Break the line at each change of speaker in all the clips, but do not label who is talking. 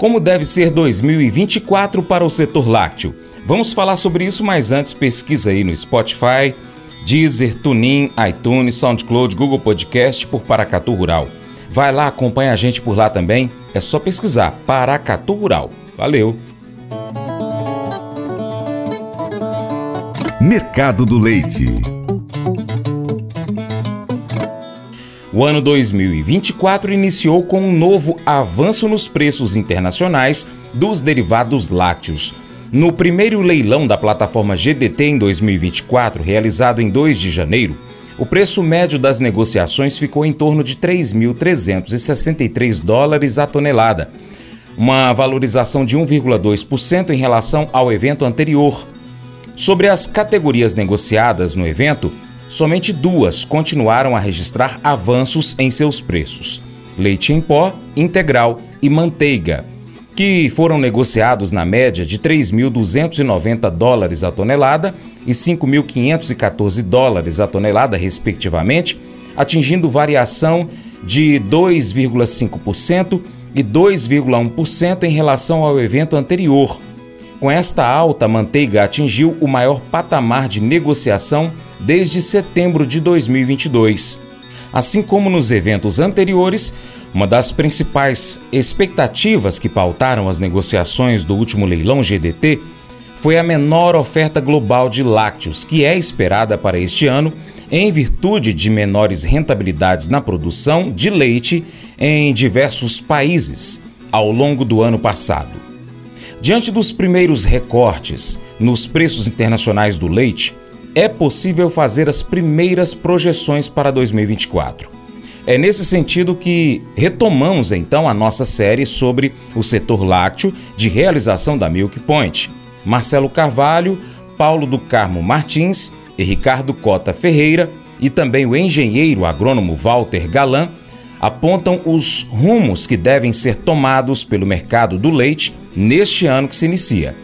Como deve ser 2024 para o setor lácteo? Vamos falar sobre isso, mas antes pesquisa aí no Spotify, Deezer, TuneIn, iTunes, SoundCloud, Google Podcast por Paracatu Rural. Vai lá, acompanha a gente por lá também. É só pesquisar Paracatu Rural. Valeu!
Mercado do Leite.
O ano 2024 iniciou com um novo avanço nos preços internacionais dos derivados lácteos. No primeiro leilão da plataforma GDT em 2024, realizado em 2 de janeiro, o preço médio das negociações ficou em torno de 3.363 dólares a tonelada, uma valorização de 1,2% em relação ao evento anterior. Sobre as categorias negociadas no evento, somente duas continuaram a registrar avanços em seus preços: leite em pó, integral e manteiga, que foram negociados na média de 3.290 dólares a tonelada e 5.514 dólares a tonelada, respectivamente, atingindo variação de 2,5% e 2,1% em relação ao evento anterior. Com esta alta, a manteiga atingiu o maior patamar de negociação desde setembro de 2022. Assim como nos eventos anteriores, uma das principais expectativas que pautaram as negociações do último leilão GDT foi a menor oferta global de lácteos, que é esperada para este ano, em virtude de menores rentabilidades na produção de leite em diversos países ao longo do ano passado. Diante dos primeiros recortes nos preços internacionais do leite, é possível fazer as primeiras projeções para 2024. É nesse sentido que retomamos então a nossa série sobre o setor lácteo de realização da Milk Point. Marcelo Carvalho, Paulo do Carmo Martins e Ricardo Cota Ferreira e também o engenheiro agrônomo Walter Galan apontam os rumos que devem ser tomados pelo mercado do leite neste ano que se inicia.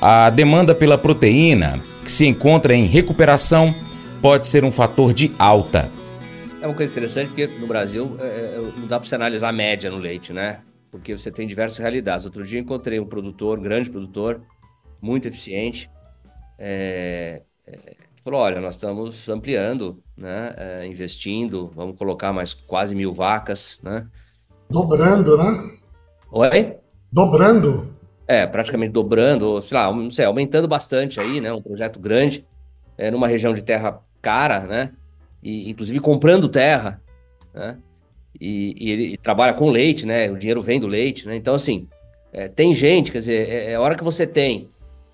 A demanda pela proteína, que se encontra em recuperação, pode ser um fator de alta.
É uma coisa interessante porque no Brasil é, é não dá para você analisar a média no leite, né? Porque você tem diversas realidades. Outro dia encontrei um produtor, um grande produtor, muito eficiente, é, é, falou: olha, nós estamos ampliando, né? É, investindo, vamos colocar mais quase mil vacas, né?
Dobrando, né?
Oi?
Dobrando.
É, praticamente dobrando, sei lá, não sei, aumentando bastante aí, né? Um projeto grande, é, numa região de terra cara, né? E, inclusive comprando terra, né? E, e ele trabalha com leite, né? O dinheiro vem do leite, né? Então, assim, é, tem gente, quer dizer, é, é hora que você tem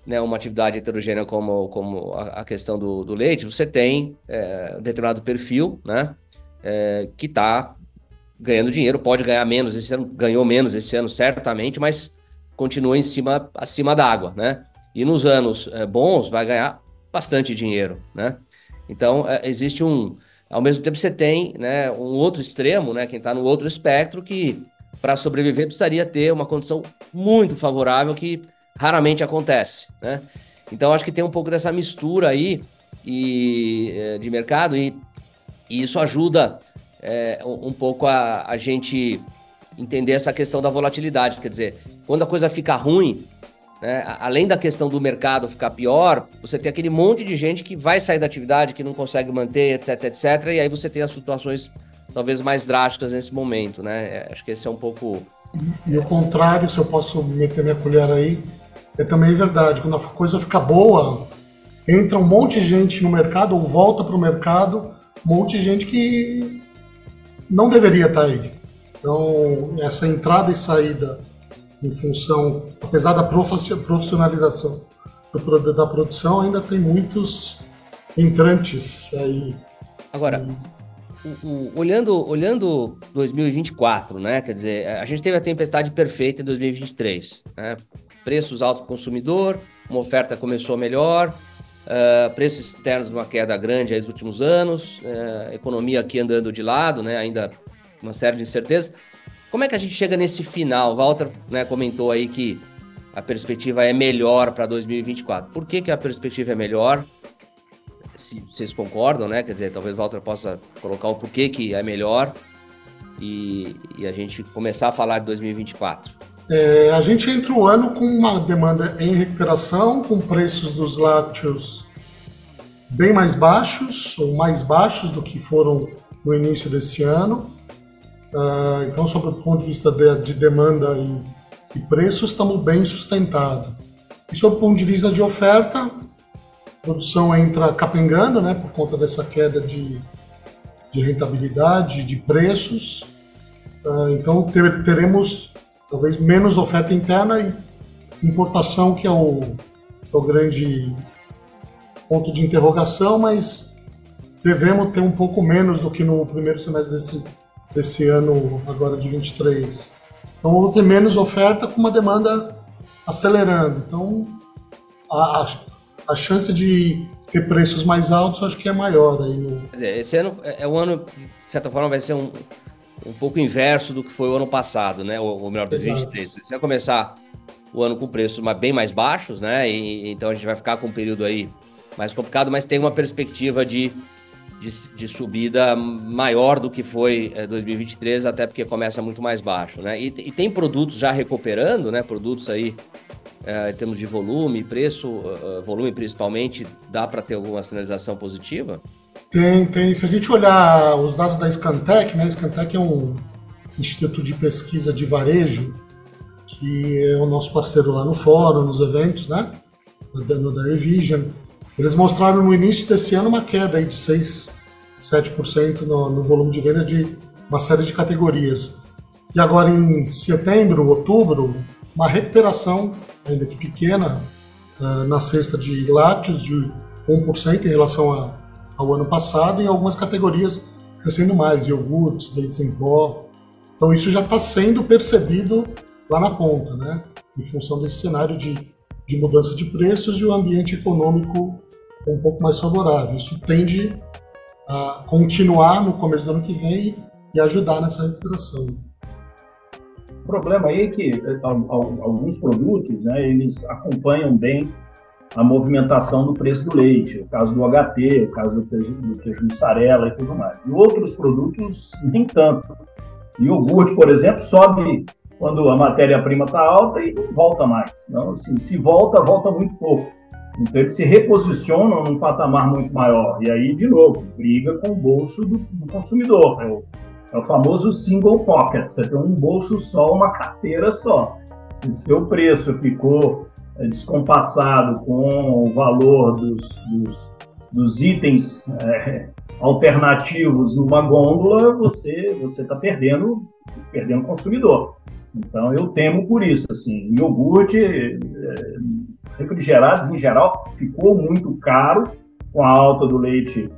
né, uma atividade heterogênea como, como a, a questão do, do, leite, você tem é, um determinado perfil, né? É, que está ganhando dinheiro, pode ganhar menos esse ano, ganhou menos esse ano, certamente, mas continua em cima, acima d'água, né? E nos anos é, bons vai ganhar bastante dinheiro, né? Então, é, existe um... Ao mesmo tempo, você tem né, um outro extremo, né? Quem está no outro espectro, que para sobreviver precisaria ter uma condição muito favorável que raramente acontece, né? Então, acho que tem um pouco dessa mistura aí e, é, de mercado e, e isso ajuda é, um pouco a, a gente entender essa questão da volatilidade. Quer dizer, quando a coisa fica ruim, né, além da questão do mercado ficar pior, você tem aquele monte de gente que vai sair da atividade, que não consegue manter, etc, etc. E aí você tem as situações talvez mais drásticas nesse momento, né? É, acho que esse é um pouco.
E, e o contrário, se eu posso meter minha colher aí, é também verdade. Quando a coisa fica boa, entra um monte de gente no mercado ou volta para o mercado, um monte de gente que não deveria estar aí. Então, essa entrada e saída em função, apesar da profissionalização da produção, ainda tem muitos entrantes aí.
Agora, o, o, olhando, olhando 2024, né? Quer dizer, a gente teve a tempestade perfeita em 2023, né? Preços altos para o consumidor, uma oferta começou melhor, uh, preços externos uma queda grande nos últimos anos, uh, economia aqui andando de lado, né? Ainda uma série de incertezas. Como é que a gente chega nesse final? Walter né, comentou aí que a perspectiva é melhor para 2024. Por que, que a perspectiva é melhor? Se vocês concordam, né? Quer dizer, talvez o Walter possa colocar o porquê que é melhor e, e a gente começar a falar de 2024.
É, a gente entra o ano com uma demanda em recuperação, com preços dos lácteos bem mais baixos, ou mais baixos do que foram no início desse ano. Uh, então, sob o ponto de vista de, de demanda e, e preço, estamos bem sustentados. E sob o ponto de vista de oferta, a produção entra capengando, né, por conta dessa queda de, de rentabilidade, de preços. Uh, então, ter, teremos talvez menos oferta interna e importação, que é o, que é o grande ponto de interrogação, mas devemos ter um pouco menos do que no primeiro semestre desse, desse ano, agora de 23. Então, vou ter menos oferta com uma demanda acelerando. Então, a, a, a chance de ter preços mais altos, acho que é maior aí no.
Dizer, esse ano é, é um ano, de certa forma, vai ser um, um pouco inverso do que foi o ano passado, né? Ou, ou melhor, 2023. Você vai começar o ano com preços bem mais baixos, né? E, então a gente vai ficar com um período aí mais complicado, mas tem uma perspectiva de, de, de subida maior do que foi é, 2023, até porque começa muito mais baixo, né? E, e tem produtos já recuperando, né? Produtos aí é, em termos de volume, preço, uh, volume principalmente, dá para ter alguma sinalização positiva?
Tem, tem. Se a gente olhar os dados da Scantec, né? Scantec é um instituto de pesquisa de varejo que é o nosso parceiro lá no fórum, nos eventos, né? No Dairy Vision. Eles mostraram no início desse ano uma queda aí de 6, 7% no, no volume de venda de uma série de categorias. E agora em setembro, outubro, uma recuperação, ainda que pequena, uh, na cesta de lácteos de 1% em relação ao ano passado, em algumas categorias crescendo mais, iogurtes, leites em pó. Então isso já está sendo percebido lá na ponta, né? Em função desse cenário de, de mudança de preços e o ambiente econômico um pouco mais favorável. Isso tende a continuar no começo do ano que vem e ajudar nessa recuperação.
O problema aí é que alguns produtos, né, eles acompanham bem a movimentação do preço do leite, o caso do HT, o caso do queijo, do queijo mussarela e tudo mais. E outros produtos, nem tanto. O iogurte, por exemplo, sobe quando a matéria-prima está alta e não volta mais. Então, assim, se volta, volta muito pouco. Então, eles se reposicionam num patamar muito maior. E aí, de novo, briga com o bolso do, do consumidor. É o, é o, famoso single pocket. Você tem um bolso só, uma carteira só. Se seu preço ficou é, descompassado com o valor dos, dos, dos itens é, alternativos numa gôndola, você você está perdendo perdendo consumidor. Então eu temo por isso. Assim, iogurte, é, refrigerados em geral, ficou muito caro com a alta do leite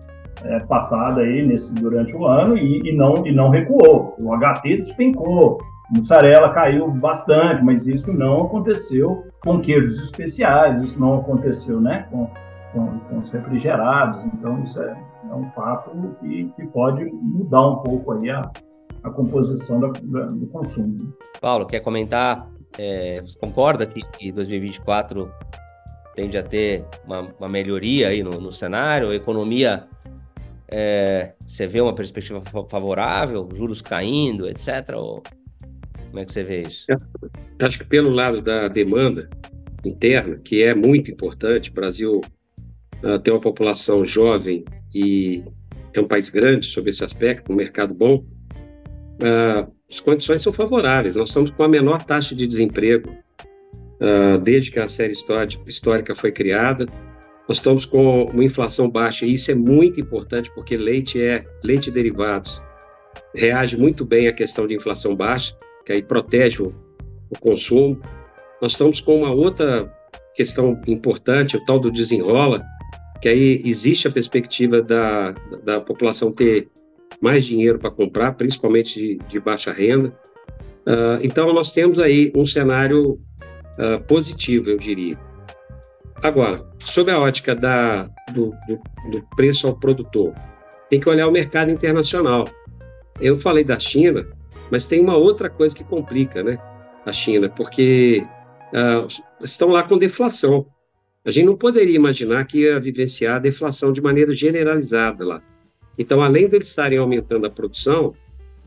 é, passada aí nesse, durante o ano e, e, não, e não recuou. O HT despencou, mussarela caiu bastante, mas isso não aconteceu com queijos especiais, isso não aconteceu né, com, com, com os refrigerados, então isso é, é um fato que, que pode mudar um pouco aí a, a composição da, da, do consumo.
Paulo, quer comentar? É, você concorda que, que 2024 tende a ter uma, uma melhoria aí no, no cenário? A economia, é, você vê uma perspectiva favorável, juros caindo, etc.? Ou como é que você vê isso?
Eu acho que pelo lado da demanda interna, que é muito importante, o Brasil uh, tem uma população jovem e é um país grande sobre esse aspecto, um mercado bom, uh, as condições são favoráveis. Nós estamos com a menor taxa de desemprego uh, desde que a série histórica foi criada. Nós estamos com uma inflação baixa e isso é muito importante porque leite é leite derivados reage muito bem à questão de inflação baixa que aí protege o, o consumo. Nós estamos com uma outra questão importante, o tal do desenrola, que aí existe a perspectiva da, da população ter mais dinheiro para comprar, principalmente de, de baixa renda. Uh, então, nós temos aí um cenário uh, positivo, eu diria. Agora, sob a ótica da, do, do, do, preço ao produtor, tem que olhar o mercado internacional. Eu falei da China, mas tem uma outra coisa que complica, né? A China, porque uh, estão lá com deflação. A gente não poderia imaginar que ia vivenciar a deflação de maneira generalizada lá. Então, além de eles estarem aumentando a produção,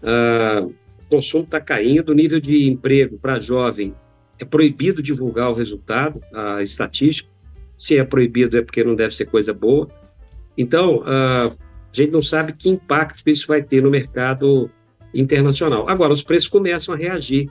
uh, consumo está caindo, o nível de emprego para jovem é proibido divulgar o resultado, a estatística. Se é proibido é porque não deve ser coisa boa. Então, a gente não sabe que impacto isso vai ter no mercado internacional. Agora, os preços começam a reagir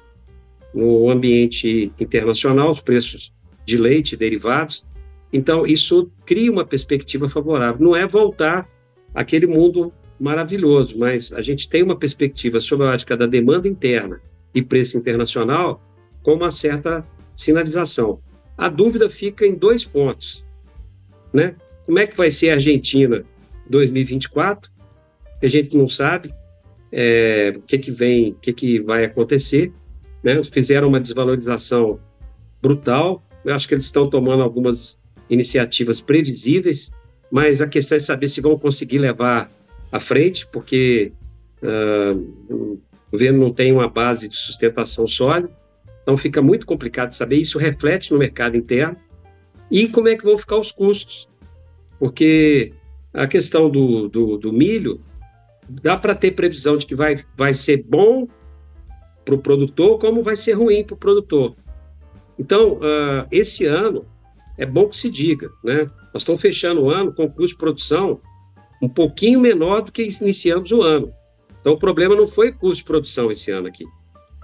no ambiente internacional, os preços de leite derivados. Então, isso cria uma perspectiva favorável. Não é voltar àquele mundo maravilhoso, mas a gente tem uma perspectiva sobre a ótica da demanda interna e preço internacional com uma certa sinalização. A dúvida fica em dois pontos, né? Como é que vai ser a Argentina 2024? Que a gente não sabe é, o que que vem, o que que vai acontecer, né? Fizeram uma desvalorização brutal. Eu acho que eles estão tomando algumas iniciativas previsíveis, mas a questão é saber se vão conseguir levar à frente, porque uh, o governo não tem uma base de sustentação sólida, então fica muito complicado saber. Isso reflete no mercado interno e como é que vão ficar os custos, porque a questão do, do, do milho dá para ter previsão de que vai, vai ser bom para o produtor, como vai ser ruim para o produtor. Então, uh, esse ano é bom que se diga, né? Nós estamos fechando o ano com custo de produção um pouquinho menor do que iniciamos o ano. Então, o problema não foi custo de produção esse ano aqui,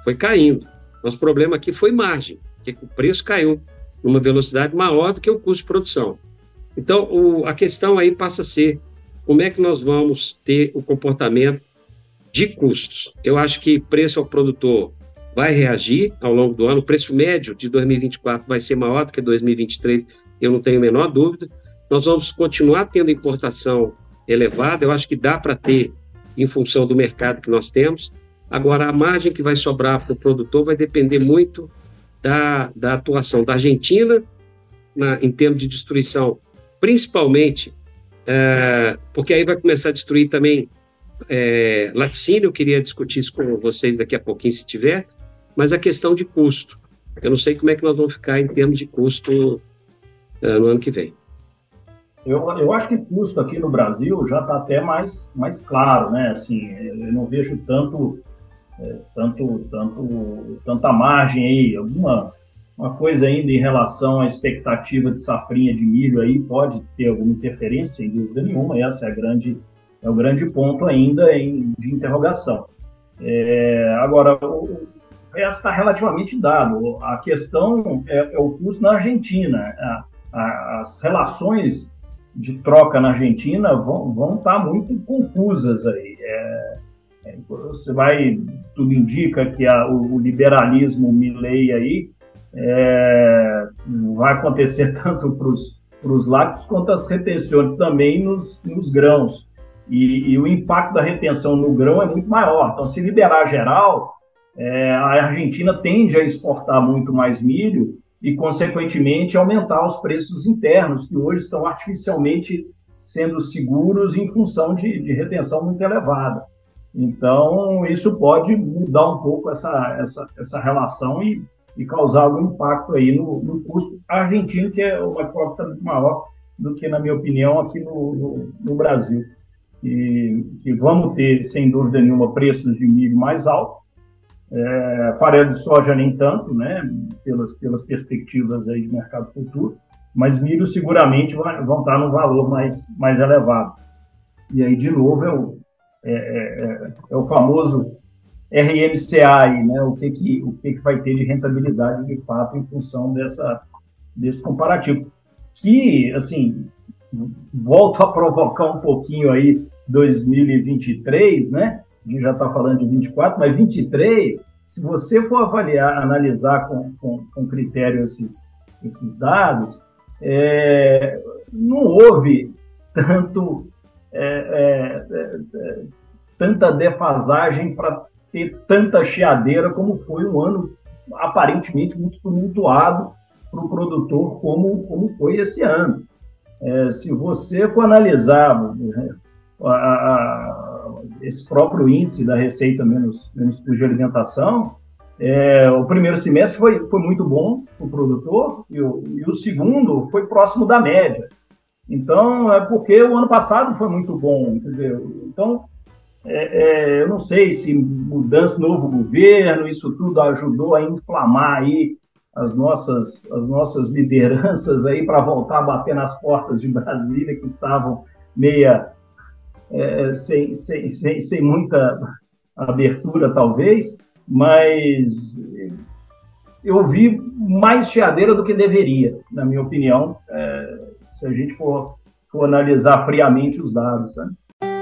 foi caindo. Nosso problema aqui foi margem, porque o preço caiu numa velocidade maior do que o custo de produção. Então, o, a questão aí passa a ser como é que nós vamos ter o comportamento de custos. Eu acho que preço ao produtor vai reagir ao longo do ano, o preço médio de 2024 vai ser maior do que 2023, eu não tenho a menor dúvida. Nós vamos continuar tendo importação elevada, eu acho que dá para ter em função do mercado que nós temos. Agora, a margem que vai sobrar para o produtor vai depender muito da, da atuação da Argentina na, em termos de destruição, principalmente é, porque aí vai começar a destruir também é, laticínio. Eu queria discutir isso com vocês daqui a pouquinho, se tiver, mas a questão de custo. Eu não sei como é que nós vamos ficar em termos de custo é, no ano que vem.
Eu, eu acho que custo aqui no Brasil já está até mais, mais claro, né? Assim, eu não vejo tanto, é, tanto, tanto, tanta margem aí, alguma uma coisa ainda em relação à expectativa de safrinha de milho aí pode ter alguma interferência, sem dúvida nenhuma. Essa é a grande é o grande ponto ainda em, de interrogação. É, agora, o resto está relativamente dado. A questão é, é, o custo na Argentina. A, a, as relações de troca na Argentina vão, vão estar tá muito confusas aí. É, é, você vai, tudo indica que a, o, o liberalismo Milley aí é, vai acontecer tanto para os lácteos quanto as retenções também nos, nos grãos. E, e, o impacto da retenção no grão é muito maior. Então, se liberar geral, é, a Argentina tende a exportar muito mais milho e, consequentemente, aumentar os preços internos, que hoje estão artificialmente sendo seguros em função de, de retenção muito elevada. Então, isso pode mudar um pouco essa, essa, essa relação e, e causar algum impacto aí no, no custo argentino, que é uma cota muito maior do que, na minha opinião, aqui no, no, no Brasil. E que vamos ter, sem dúvida nenhuma, preços de milho mais altos, é, farelo de soja nem tanto, né, pelas, pelas perspectivas aí de mercado futuro, mas milho seguramente vai, vão estar no valor mais, mais elevado. E aí, de novo, é o, é, é, é o famoso RMCA, aí, né, o, que, que, o que, que vai ter de rentabilidade de fato em função dessa, desse comparativo. Que, assim, volto a provocar um pouquinho aí 2023, né? A gente já está falando de 24, mas 23, se você for avaliar, analisar com, com, com critério esses, esses dados, é, não houve tanto é, é, é, é tanta defasagem para ter tanta chiadeira como foi um ano aparentemente muito tumultuado para o produtor como, como foi esse ano. É, se você for analisar né, a, a, esse próprio índice da receita menos, menos custo de alimentação, é, o primeiro semestre foi, foi muito bom para o produtor e o, e o segundo foi próximo da média. Então, é porque o ano passado foi muito bom. Dizer, então, é, é, eu não sei se mudança, novo governo, isso tudo ajudou a inflamar aí as nossas, as nossas lideranças aí para voltar a bater nas portas de Brasília, que estavam meia é, sem, sem, sem, sem muita abertura, talvez, mas eu vi mais chiadeira do que deveria, na minha opinião, é, se a gente for, for analisar friamente os dados. Né?